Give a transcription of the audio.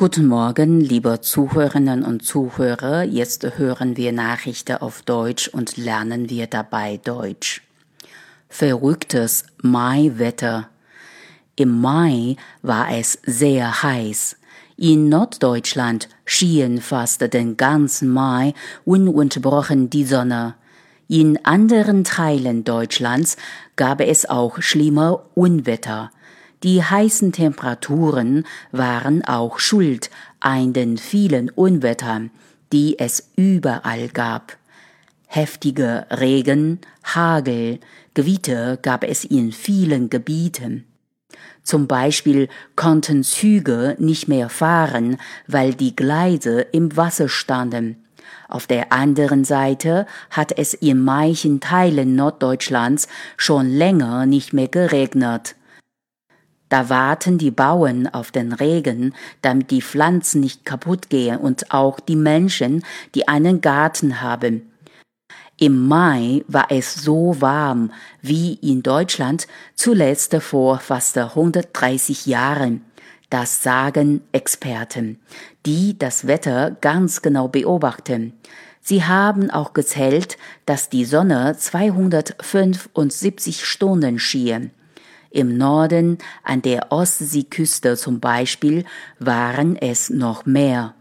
Guten Morgen, liebe Zuhörerinnen und Zuhörer. Jetzt hören wir Nachrichten auf Deutsch und lernen wir dabei Deutsch. Verrücktes Maiwetter. Im Mai war es sehr heiß. In Norddeutschland schien fast den ganzen Mai ununterbrochen die Sonne. In anderen Teilen Deutschlands gab es auch schlimme Unwetter. Die heißen Temperaturen waren auch schuld an den vielen Unwettern, die es überall gab. Heftige Regen, Hagel, Gewitter gab es in vielen Gebieten. Zum Beispiel konnten Züge nicht mehr fahren, weil die Gleise im Wasser standen. Auf der anderen Seite hat es in manchen Teilen Norddeutschlands schon länger nicht mehr geregnet. Da warten die Bauern auf den Regen, damit die Pflanzen nicht kaputt gehen und auch die Menschen, die einen Garten haben. Im Mai war es so warm wie in Deutschland zuletzt vor fast 130 Jahren. Das sagen Experten, die das Wetter ganz genau beobachten. Sie haben auch gezählt, dass die Sonne 275 Stunden schien. Im Norden, an der Ostseeküste zum Beispiel, waren es noch mehr.